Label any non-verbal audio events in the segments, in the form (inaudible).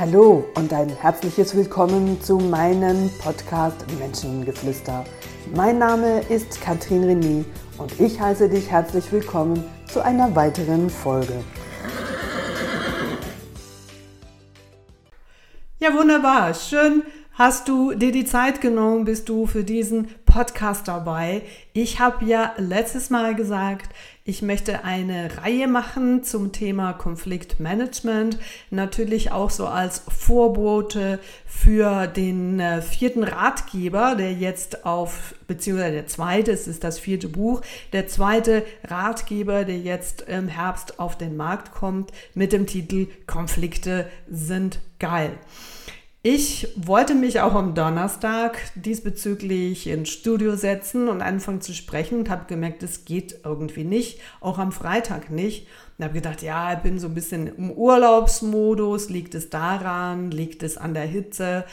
Hallo und ein herzliches Willkommen zu meinem Podcast Menschengeflüster. Mein Name ist Katrin René und ich heiße dich herzlich willkommen zu einer weiteren Folge. Ja, wunderbar. Schön, hast du dir die Zeit genommen, bist du für diesen Podcast dabei. Ich habe ja letztes Mal gesagt, ich möchte eine Reihe machen zum Thema Konfliktmanagement, natürlich auch so als Vorbote für den äh, vierten Ratgeber, der jetzt auf, beziehungsweise der zweite, es ist das vierte Buch, der zweite Ratgeber, der jetzt im Herbst auf den Markt kommt mit dem Titel Konflikte sind geil. Ich wollte mich auch am Donnerstag diesbezüglich ins Studio setzen und anfangen zu sprechen und habe gemerkt, es geht irgendwie nicht, auch am Freitag nicht. Und habe gedacht, ja, ich bin so ein bisschen im Urlaubsmodus, liegt es daran, liegt es an der Hitze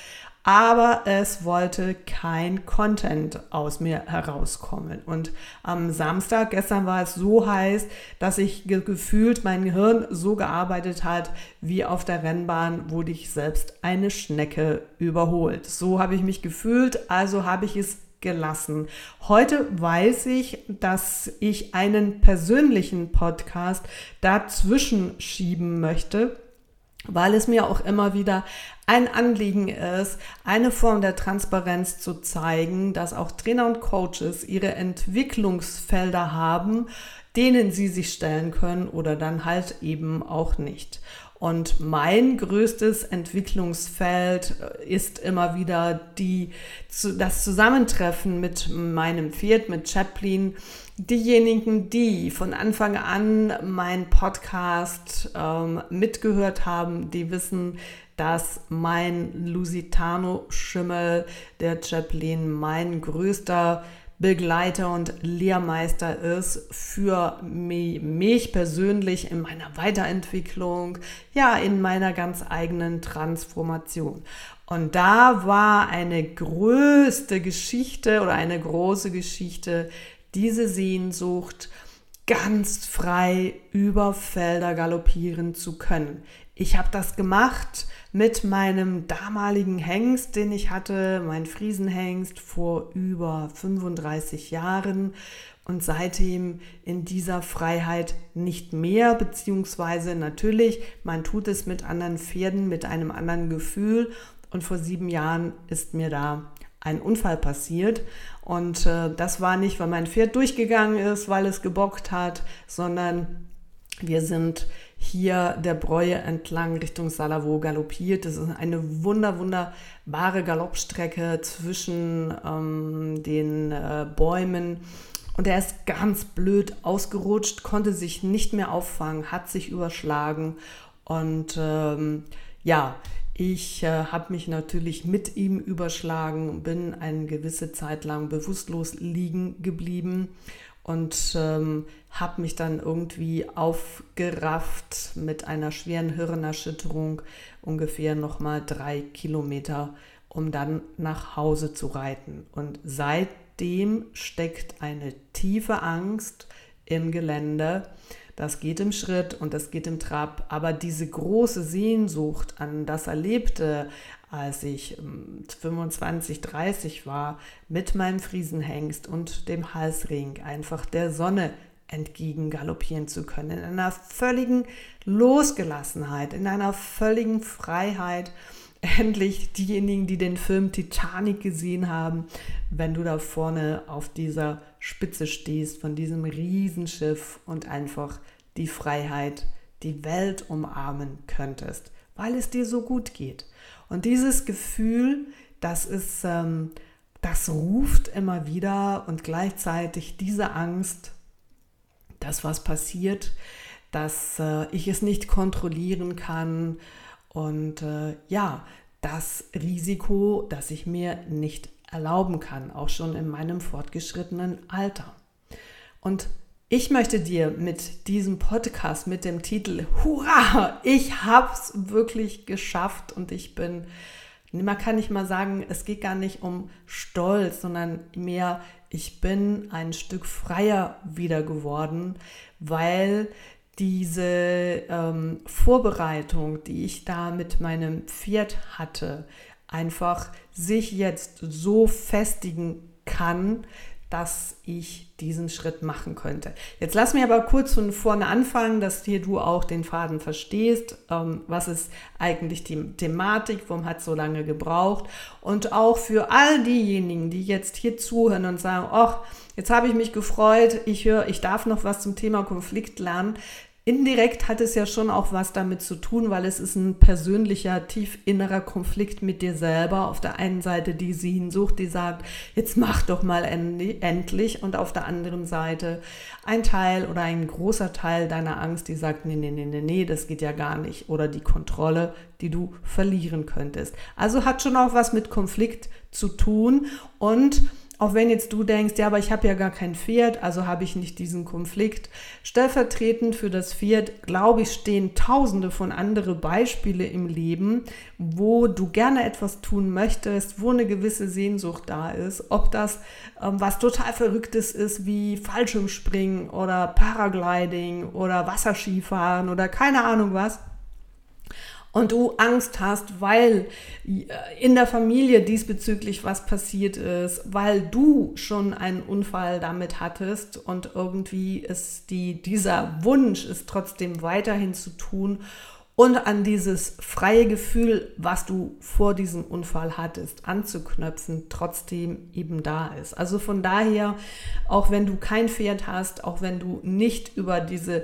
aber es wollte kein Content aus mir herauskommen. Und am Samstag, gestern war es so heiß, dass ich gefühlt mein Gehirn so gearbeitet hat, wie auf der Rennbahn wurde ich selbst eine Schnecke überholt. So habe ich mich gefühlt, also habe ich es gelassen. Heute weiß ich, dass ich einen persönlichen Podcast dazwischen schieben möchte weil es mir auch immer wieder ein Anliegen ist, eine Form der Transparenz zu zeigen, dass auch Trainer und Coaches ihre Entwicklungsfelder haben, denen sie sich stellen können oder dann halt eben auch nicht. Und mein größtes Entwicklungsfeld ist immer wieder die, das Zusammentreffen mit meinem Pferd, mit Chaplin. Diejenigen, die von Anfang an meinen Podcast ähm, mitgehört haben, die wissen, dass mein Lusitano-Schimmel, der Chaplin, mein größter Begleiter und Lehrmeister ist für mich persönlich in meiner Weiterentwicklung, ja, in meiner ganz eigenen Transformation. Und da war eine größte Geschichte oder eine große Geschichte, diese Sehnsucht, ganz frei über Felder galoppieren zu können. Ich habe das gemacht mit meinem damaligen Hengst, den ich hatte, mein Friesenhengst vor über 35 Jahren und seitdem in dieser Freiheit nicht mehr, beziehungsweise natürlich, man tut es mit anderen Pferden, mit einem anderen Gefühl und vor sieben Jahren ist mir da ein Unfall passiert und äh, das war nicht, weil mein Pferd durchgegangen ist, weil es gebockt hat, sondern wir sind hier der Bräue entlang Richtung Salavo galoppiert. Das ist eine wunder, wunderbare Galoppstrecke zwischen ähm, den äh, Bäumen. Und er ist ganz blöd ausgerutscht, konnte sich nicht mehr auffangen, hat sich überschlagen. Und ähm, ja, ich äh, habe mich natürlich mit ihm überschlagen, bin eine gewisse Zeit lang bewusstlos liegen geblieben und ähm, habe mich dann irgendwie aufgerafft mit einer schweren Hirnerschütterung, ungefähr nochmal drei Kilometer, um dann nach Hause zu reiten. Und seitdem steckt eine tiefe Angst im Gelände. Das geht im Schritt und das geht im Trab, aber diese große Sehnsucht an das Erlebte, als ich 25, ähm, 30 war, mit meinem Friesenhengst und dem Halsring einfach der Sonne entgegen galoppieren zu können, in einer völligen Losgelassenheit, in einer völligen Freiheit. (laughs) Endlich diejenigen, die den Film Titanic gesehen haben, wenn du da vorne auf dieser Spitze stehst von diesem Riesenschiff und einfach die Freiheit, die Welt umarmen könntest, weil es dir so gut geht. Und dieses Gefühl, das ist, ähm, das ruft immer wieder und gleichzeitig diese Angst, dass was passiert, dass äh, ich es nicht kontrollieren kann und äh, ja, das Risiko, das ich mir nicht erlauben kann, auch schon in meinem fortgeschrittenen Alter. Und ich möchte dir mit diesem Podcast mit dem Titel Hurra, ich hab's wirklich geschafft und ich bin, man kann nicht mal sagen, es geht gar nicht um Stolz, sondern mehr, ich bin ein Stück freier wieder geworden, weil diese ähm, Vorbereitung, die ich da mit meinem Pferd hatte, einfach sich jetzt so festigen kann, dass ich diesen Schritt machen könnte. Jetzt lass mir aber kurz von vorne anfangen, dass hier du auch den Faden verstehst. Ähm, was ist eigentlich die Thematik? Warum hat es so lange gebraucht? Und auch für all diejenigen, die jetzt hier zuhören und sagen, ach, jetzt habe ich mich gefreut, ich höre, ich darf noch was zum Thema Konflikt lernen. Indirekt hat es ja schon auch was damit zu tun, weil es ist ein persönlicher, tief innerer Konflikt mit dir selber. Auf der einen Seite die Sehnsucht, die sagt, jetzt mach doch mal endlich. Und auf der anderen Seite ein Teil oder ein großer Teil deiner Angst, die sagt, nee, nee, nee, nee, nee, das geht ja gar nicht. Oder die Kontrolle, die du verlieren könntest. Also hat schon auch was mit Konflikt zu tun und auch wenn jetzt du denkst, ja, aber ich habe ja gar kein Pferd, also habe ich nicht diesen Konflikt. Stellvertretend für das Pferd, glaube ich, stehen tausende von anderen Beispiele im Leben, wo du gerne etwas tun möchtest, wo eine gewisse Sehnsucht da ist. Ob das ähm, was total Verrücktes ist, wie Fallschirmspringen oder Paragliding oder Wasserskifahren oder keine Ahnung was und du Angst hast, weil äh, in der Familie diesbezüglich was passiert ist, weil du schon einen Unfall damit hattest und irgendwie ist die, dieser Wunsch ist trotzdem weiterhin zu tun und an dieses freie Gefühl, was du vor diesem Unfall hattest, anzuknöpfen, trotzdem eben da ist. Also von daher, auch wenn du kein Pferd hast, auch wenn du nicht über diese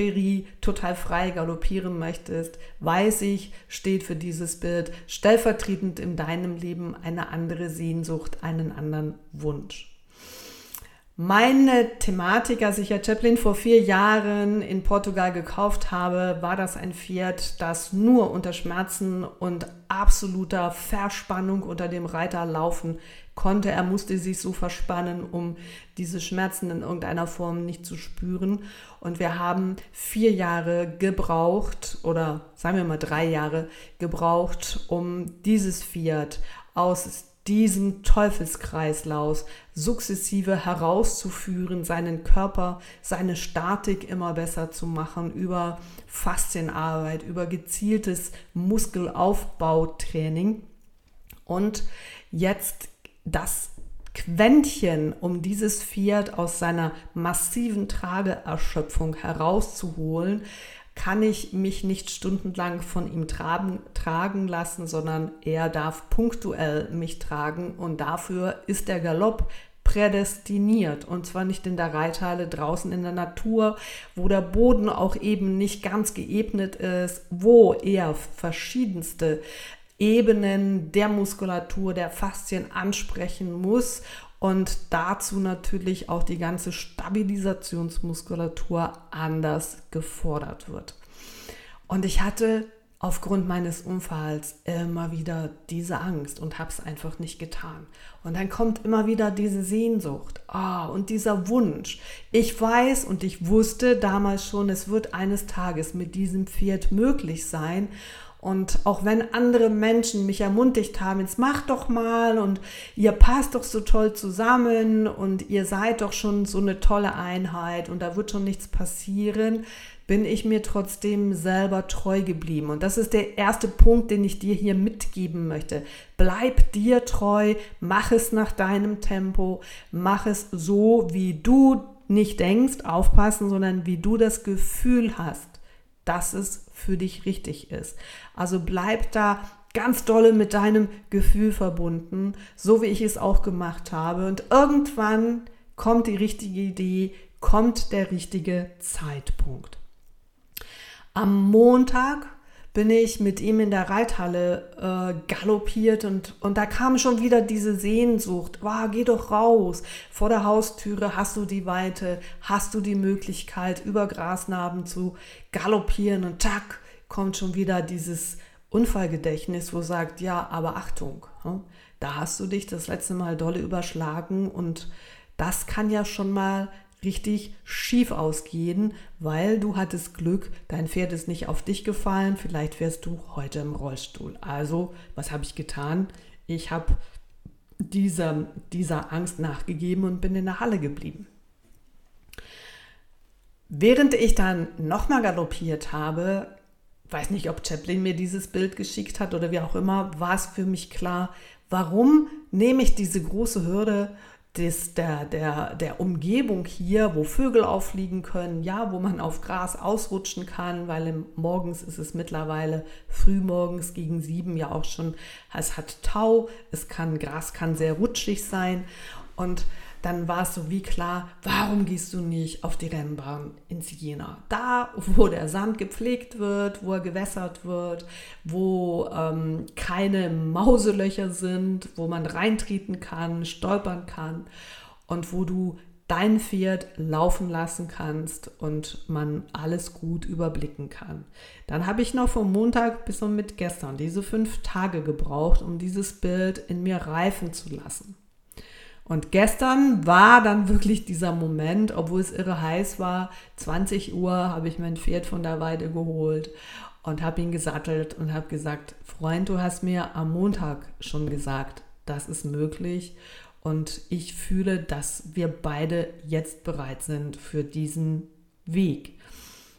Prärie total frei galoppieren möchtest, weiß ich, steht für dieses Bild stellvertretend in deinem Leben eine andere Sehnsucht, einen anderen Wunsch. Meine Thematik, als ich ja Chaplin vor vier Jahren in Portugal gekauft habe, war das ein Pferd, das nur unter Schmerzen und absoluter Verspannung unter dem Reiter laufen konnte. Er musste sich so verspannen, um diese Schmerzen in irgendeiner Form nicht zu spüren. Und wir haben vier Jahre gebraucht oder sagen wir mal drei Jahre gebraucht, um dieses Pferd aus diesem Teufelskreislauf sukzessive herauszuführen, seinen Körper, seine Statik immer besser zu machen über Faszienarbeit, über gezieltes Muskelaufbautraining. Und jetzt das Quäntchen, um dieses Pferd aus seiner massiven Trageerschöpfung herauszuholen, kann ich mich nicht stundenlang von ihm tragen, tragen lassen, sondern er darf punktuell mich tragen und dafür ist der Galopp prädestiniert. Und zwar nicht in der Reithalle draußen in der Natur, wo der Boden auch eben nicht ganz geebnet ist, wo er verschiedenste Ebenen der Muskulatur, der Faszien ansprechen muss und dazu natürlich auch die ganze Stabilisationsmuskulatur anders gefordert wird. Und ich hatte aufgrund meines Unfalls immer wieder diese Angst und habe es einfach nicht getan. Und dann kommt immer wieder diese Sehnsucht oh, und dieser Wunsch. Ich weiß und ich wusste damals schon, es wird eines Tages mit diesem Pferd möglich sein. Und auch wenn andere Menschen mich ermutigt haben, jetzt macht doch mal und ihr passt doch so toll zusammen und ihr seid doch schon so eine tolle Einheit und da wird schon nichts passieren, bin ich mir trotzdem selber treu geblieben. Und das ist der erste Punkt, den ich dir hier mitgeben möchte. Bleib dir treu, mach es nach deinem Tempo, mach es so, wie du nicht denkst, aufpassen, sondern wie du das Gefühl hast dass es für dich richtig ist. Also bleib da ganz dolle mit deinem Gefühl verbunden, so wie ich es auch gemacht habe. Und irgendwann kommt die richtige Idee, kommt der richtige Zeitpunkt. Am Montag bin ich mit ihm in der Reithalle äh, galoppiert und, und da kam schon wieder diese Sehnsucht. Wow, geh doch raus. Vor der Haustüre hast du die Weite, hast du die Möglichkeit, über Grasnarben zu galoppieren und tack, kommt schon wieder dieses Unfallgedächtnis, wo sagt, ja, aber Achtung, hm, da hast du dich das letzte Mal dolle überschlagen und das kann ja schon mal richtig schief ausgehen, weil du hattest Glück, dein Pferd ist nicht auf dich gefallen, vielleicht wärst du heute im Rollstuhl. Also, was habe ich getan? Ich habe dieser, dieser Angst nachgegeben und bin in der Halle geblieben. während ich dann nochmal galoppiert habe, weiß nicht, ob Chaplin mir dieses Bild geschickt hat oder wie auch immer, war es für mich klar, warum nehme ich diese große Hürde des, der, der, der Umgebung hier, wo Vögel auffliegen können, ja, wo man auf Gras ausrutschen kann, weil im, morgens ist es mittlerweile frühmorgens gegen sieben ja auch schon, es hat Tau, es kann, Gras kann sehr rutschig sein. Und dann war es so wie klar, warum gehst du nicht auf die Rennbahn ins Jena? Da, wo der Sand gepflegt wird, wo er gewässert wird, wo ähm, keine Mauselöcher sind, wo man reintreten kann, stolpern kann und wo du dein Pferd laufen lassen kannst und man alles gut überblicken kann. Dann habe ich noch vom Montag bis und mit gestern diese fünf Tage gebraucht, um dieses Bild in mir reifen zu lassen. Und gestern war dann wirklich dieser Moment, obwohl es irre heiß war, 20 Uhr habe ich mein Pferd von der Weide geholt und habe ihn gesattelt und habe gesagt, Freund, du hast mir am Montag schon gesagt, das ist möglich und ich fühle, dass wir beide jetzt bereit sind für diesen Weg.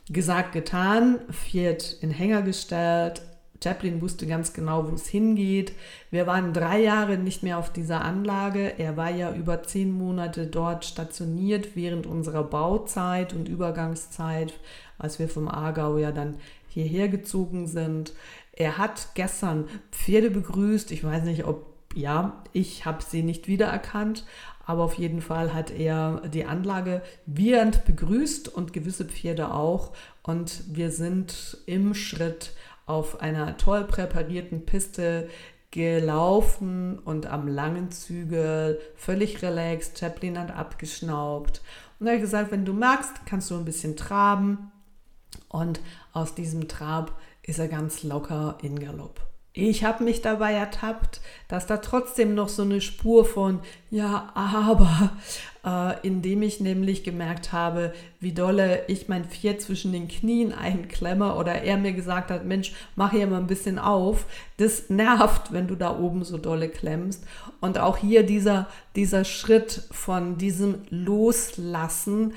Gesagt, getan, Pferd in Hänger gestellt, Chaplin wusste ganz genau, wo es hingeht. Wir waren drei Jahre nicht mehr auf dieser Anlage. Er war ja über zehn Monate dort stationiert während unserer Bauzeit und Übergangszeit, als wir vom Aargau ja dann hierher gezogen sind. Er hat gestern Pferde begrüßt. Ich weiß nicht, ob, ja, ich habe sie nicht wiedererkannt, aber auf jeden Fall hat er die Anlage wiehernd begrüßt und gewisse Pferde auch. Und wir sind im Schritt auf einer toll präparierten Piste gelaufen und am langen Zügel völlig relaxed. Chaplin hat abgeschnaubt. Und er hat gesagt, wenn du magst, kannst du ein bisschen traben. Und aus diesem Trab ist er ganz locker in Galopp. Ich habe mich dabei ertappt, dass da trotzdem noch so eine Spur von ja, aber, äh, indem ich nämlich gemerkt habe, wie dolle ich mein Pferd zwischen den Knien einklemme oder er mir gesagt hat, Mensch, mach hier mal ein bisschen auf. Das nervt, wenn du da oben so dolle klemmst. Und auch hier dieser, dieser Schritt von diesem Loslassen,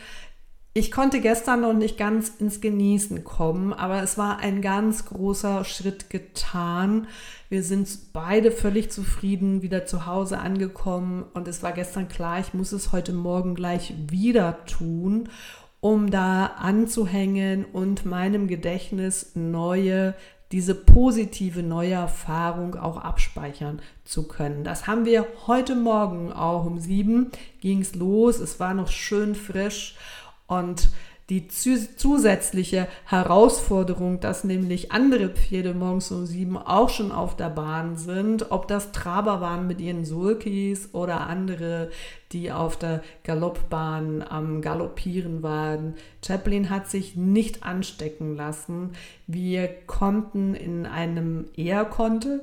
ich konnte gestern noch nicht ganz ins Genießen kommen, aber es war ein ganz großer Schritt getan. Wir sind beide völlig zufrieden wieder zu Hause angekommen und es war gestern klar, ich muss es heute Morgen gleich wieder tun, um da anzuhängen und meinem Gedächtnis neue diese positive neue Erfahrung auch abspeichern zu können. Das haben wir heute Morgen auch um sieben ging es los. Es war noch schön frisch und die zusätzliche Herausforderung, dass nämlich andere Pferde morgens um sieben auch schon auf der Bahn sind, ob das Traber waren mit ihren Sulkis oder andere, die auf der Galoppbahn am Galoppieren waren. Chaplin hat sich nicht anstecken lassen. Wir konnten in einem, er konnte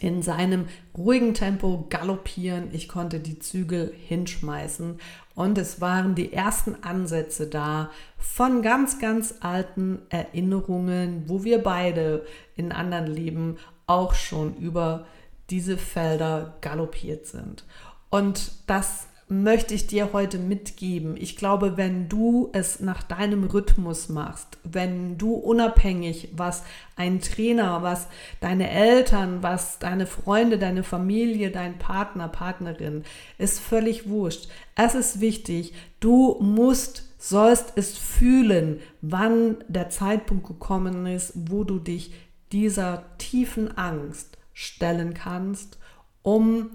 in seinem ruhigen Tempo galoppieren. Ich konnte die Zügel hinschmeißen und es waren die ersten Ansätze da von ganz, ganz alten Erinnerungen, wo wir beide in anderen Leben auch schon über diese Felder galoppiert sind. Und das möchte ich dir heute mitgeben. Ich glaube, wenn du es nach deinem Rhythmus machst, wenn du unabhängig, was ein Trainer, was deine Eltern, was deine Freunde, deine Familie, dein Partner, Partnerin, ist völlig wurscht. Es ist wichtig, du musst, sollst es fühlen, wann der Zeitpunkt gekommen ist, wo du dich dieser tiefen Angst stellen kannst, um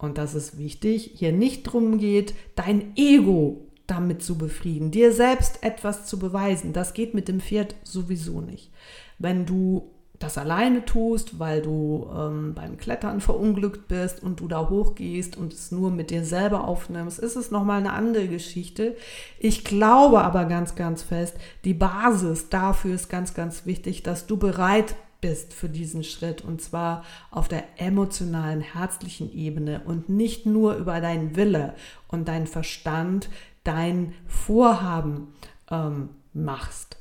und das ist wichtig, hier nicht darum geht, dein Ego damit zu befrieden, dir selbst etwas zu beweisen. Das geht mit dem Pferd sowieso nicht. Wenn du das alleine tust, weil du ähm, beim Klettern verunglückt bist und du da hochgehst und es nur mit dir selber aufnimmst, ist es nochmal eine andere Geschichte. Ich glaube aber ganz, ganz fest, die Basis dafür ist ganz, ganz wichtig, dass du bereit bist für diesen Schritt und zwar auf der emotionalen, herzlichen Ebene und nicht nur über deinen Wille und deinen Verstand dein Vorhaben ähm, machst.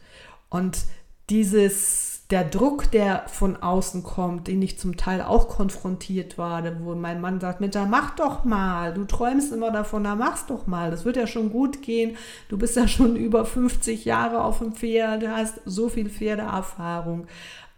Und dieses der Druck, der von außen kommt, den ich zum Teil auch konfrontiert war, wo mein Mann sagt, Mensch, mach doch mal, du träumst immer davon, da mach's doch mal, das wird ja schon gut gehen, du bist ja schon (laughs) über 50 Jahre auf dem Pferd, du hast so viel Pferdeerfahrung.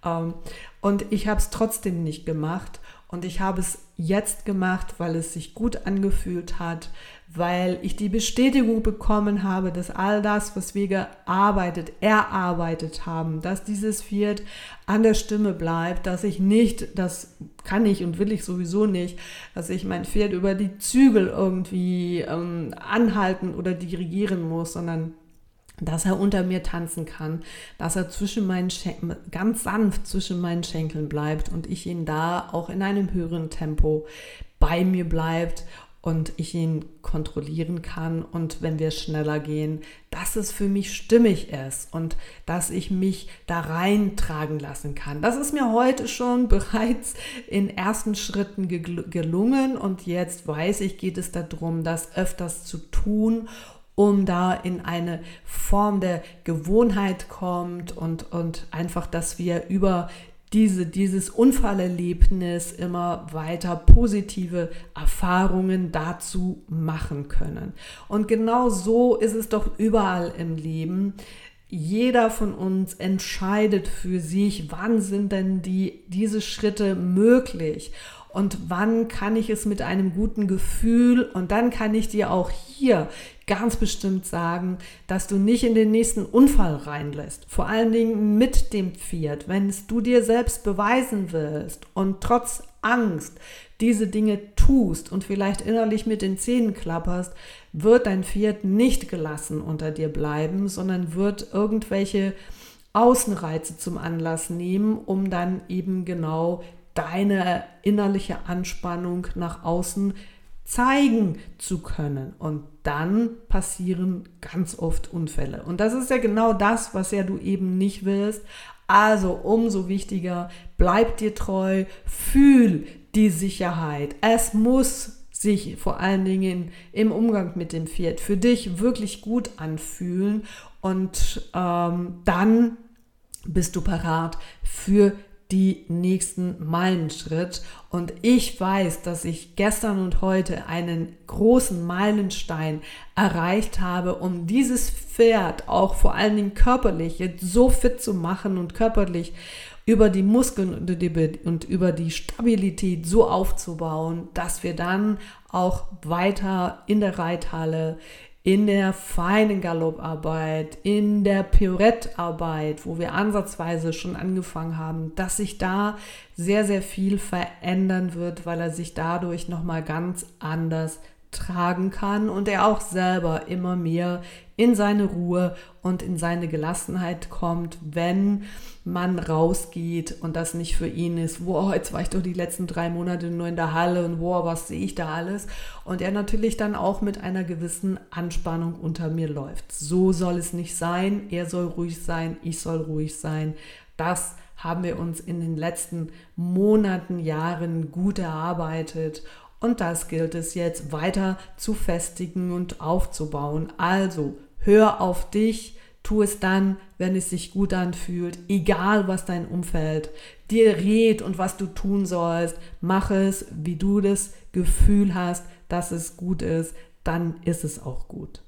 Ähm, und ich habe es trotzdem nicht gemacht. Und ich habe es jetzt gemacht, weil es sich gut angefühlt hat, weil ich die Bestätigung bekommen habe, dass all das, was wir gearbeitet, erarbeitet haben, dass dieses Pferd an der Stimme bleibt, dass ich nicht, das kann ich und will ich sowieso nicht, dass ich mein Pferd über die Zügel irgendwie ähm, anhalten oder dirigieren muss, sondern dass er unter mir tanzen kann, dass er zwischen meinen Schenkeln, ganz sanft zwischen meinen Schenkeln bleibt und ich ihn da auch in einem höheren Tempo bei mir bleibt und ich ihn kontrollieren kann und wenn wir schneller gehen, dass es für mich stimmig ist und dass ich mich da reintragen lassen kann. Das ist mir heute schon (laughs) bereits in ersten Schritten gelungen und jetzt weiß ich, geht es darum, das öfters zu tun um da in eine Form der Gewohnheit kommt und, und einfach, dass wir über diese, dieses Unfallerlebnis immer weiter positive Erfahrungen dazu machen können. Und genau so ist es doch überall im Leben. Jeder von uns entscheidet für sich, wann sind denn die, diese Schritte möglich und wann kann ich es mit einem guten Gefühl und dann kann ich dir auch hier ganz bestimmt sagen, dass du nicht in den nächsten Unfall reinlässt. Vor allen Dingen mit dem Pferd, wenn du dir selbst beweisen willst und trotz Angst diese Dinge tust und vielleicht innerlich mit den Zähnen klapperst, wird dein Pferd nicht gelassen unter dir bleiben, sondern wird irgendwelche Außenreize zum Anlass nehmen, um dann eben genau deine innerliche Anspannung nach außen zeigen zu können. Und dann passieren ganz oft Unfälle. Und das ist ja genau das, was ja du eben nicht willst. Also umso wichtiger, bleib dir treu, fühl die Sicherheit. Es muss sich vor allen Dingen im Umgang mit dem Pferd für dich wirklich gut anfühlen und ähm, dann bist du parat für die nächsten Meilenschritt. Und ich weiß, dass ich gestern und heute einen großen Meilenstein erreicht habe, um dieses Pferd auch vor allen Dingen körperlich jetzt so fit zu machen und körperlich über die Muskeln und über die Stabilität so aufzubauen, dass wir dann auch weiter in der Reithalle, in der feinen Galopparbeit, in der Piorettarbeit, wo wir ansatzweise schon angefangen haben, dass sich da sehr, sehr viel verändern wird, weil er sich dadurch nochmal ganz anders tragen kann und er auch selber immer mehr in seine Ruhe und in seine Gelassenheit kommt, wenn man rausgeht und das nicht für ihn ist, wow, jetzt war ich doch die letzten drei Monate nur in der Halle und wow, was sehe ich da alles? Und er natürlich dann auch mit einer gewissen Anspannung unter mir läuft. So soll es nicht sein. Er soll ruhig sein, ich soll ruhig sein. Das haben wir uns in den letzten Monaten, Jahren gut erarbeitet und das gilt es jetzt weiter zu festigen und aufzubauen. Also hör auf dich, tu es dann, wenn es sich gut anfühlt, egal was dein Umfeld dir rät und was du tun sollst. Mach es, wie du das Gefühl hast, dass es gut ist, dann ist es auch gut.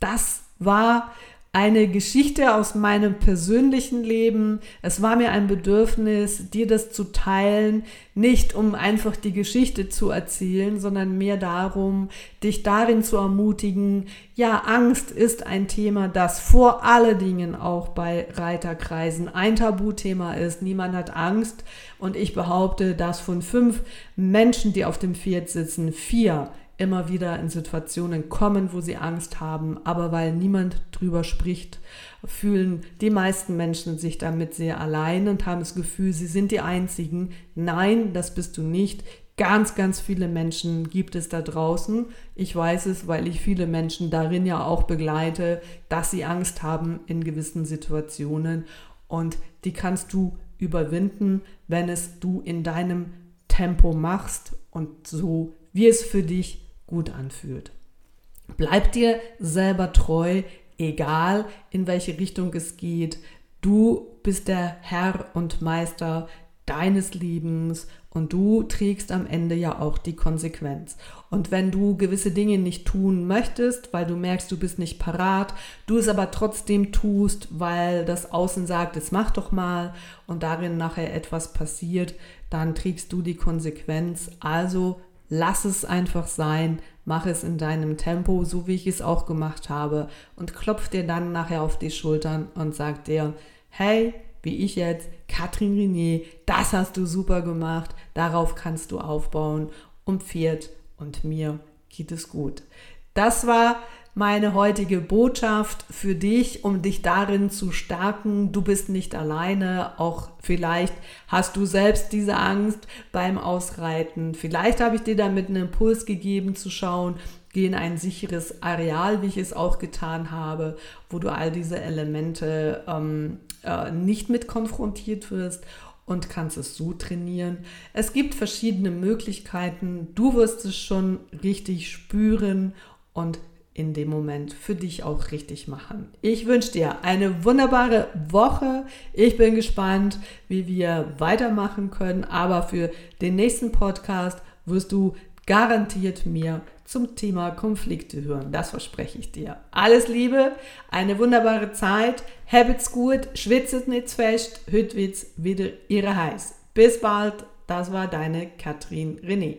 Das war eine Geschichte aus meinem persönlichen Leben. Es war mir ein Bedürfnis, dir das zu teilen, nicht um einfach die Geschichte zu erzählen, sondern mehr darum, dich darin zu ermutigen, ja, Angst ist ein Thema, das vor allen Dingen auch bei Reiterkreisen ein Tabuthema ist. Niemand hat Angst und ich behaupte, dass von fünf Menschen, die auf dem Pferd sitzen, vier immer wieder in Situationen kommen, wo sie Angst haben, aber weil niemand drüber spricht, fühlen die meisten Menschen sich damit sehr allein und haben das Gefühl, sie sind die Einzigen. Nein, das bist du nicht. Ganz, ganz viele Menschen gibt es da draußen. Ich weiß es, weil ich viele Menschen darin ja auch begleite, dass sie Angst haben in gewissen Situationen. Und die kannst du überwinden, wenn es du in deinem Tempo machst und so, wie es für dich gut anfühlt. Bleib dir selber treu, egal in welche Richtung es geht. Du bist der Herr und Meister deines Lebens und du trägst am Ende ja auch die Konsequenz. Und wenn du gewisse Dinge nicht tun möchtest, weil du merkst, du bist nicht parat, du es aber trotzdem tust, weil das Außen sagt, jetzt mach doch mal und darin nachher etwas passiert, dann trägst du die Konsequenz. Also lass es einfach sein, mach es in deinem Tempo, so wie ich es auch gemacht habe und klopf dir dann nachher auf die Schultern und sag dir, hey, wie ich jetzt, Katrin Renier, das hast du super gemacht, darauf kannst du aufbauen. Um Pferd und mir geht es gut. Das war meine heutige Botschaft für dich, um dich darin zu stärken. Du bist nicht alleine. Auch vielleicht hast du selbst diese Angst beim Ausreiten. Vielleicht habe ich dir damit einen Impuls gegeben zu schauen, geh in ein sicheres Areal, wie ich es auch getan habe, wo du all diese Elemente ähm, äh, nicht mit konfrontiert wirst und kannst es so trainieren. Es gibt verschiedene Möglichkeiten. Du wirst es schon richtig spüren und in dem Moment für dich auch richtig machen. Ich wünsche dir eine wunderbare Woche. Ich bin gespannt, wie wir weitermachen können. Aber für den nächsten Podcast wirst du garantiert mir zum Thema Konflikte hören. Das verspreche ich dir. Alles Liebe, eine wunderbare Zeit. Habt's gut, schwitzet nicht fest, hüt wieder ihre heiß. Bis bald. Das war deine Katrin René.